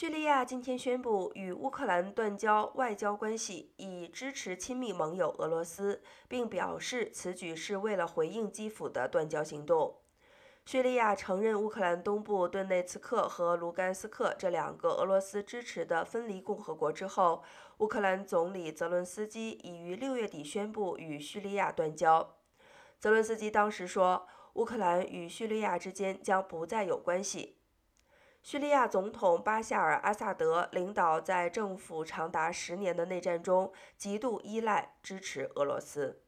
叙利亚今天宣布与乌克兰断交外交关系，以支持亲密盟友俄罗斯，并表示此举是为了回应基辅的断交行动。叙利亚承认乌克兰东部顿内茨克和卢甘斯克这两个俄罗斯支持的分离共和国之后，乌克兰总理泽伦斯基已于六月底宣布与叙利亚断交。泽伦斯基当时说，乌克兰与叙利亚之间将不再有关系。叙利亚总统巴夏尔·阿萨德领导在政府长达十年的内战中，极度依赖支持俄罗斯。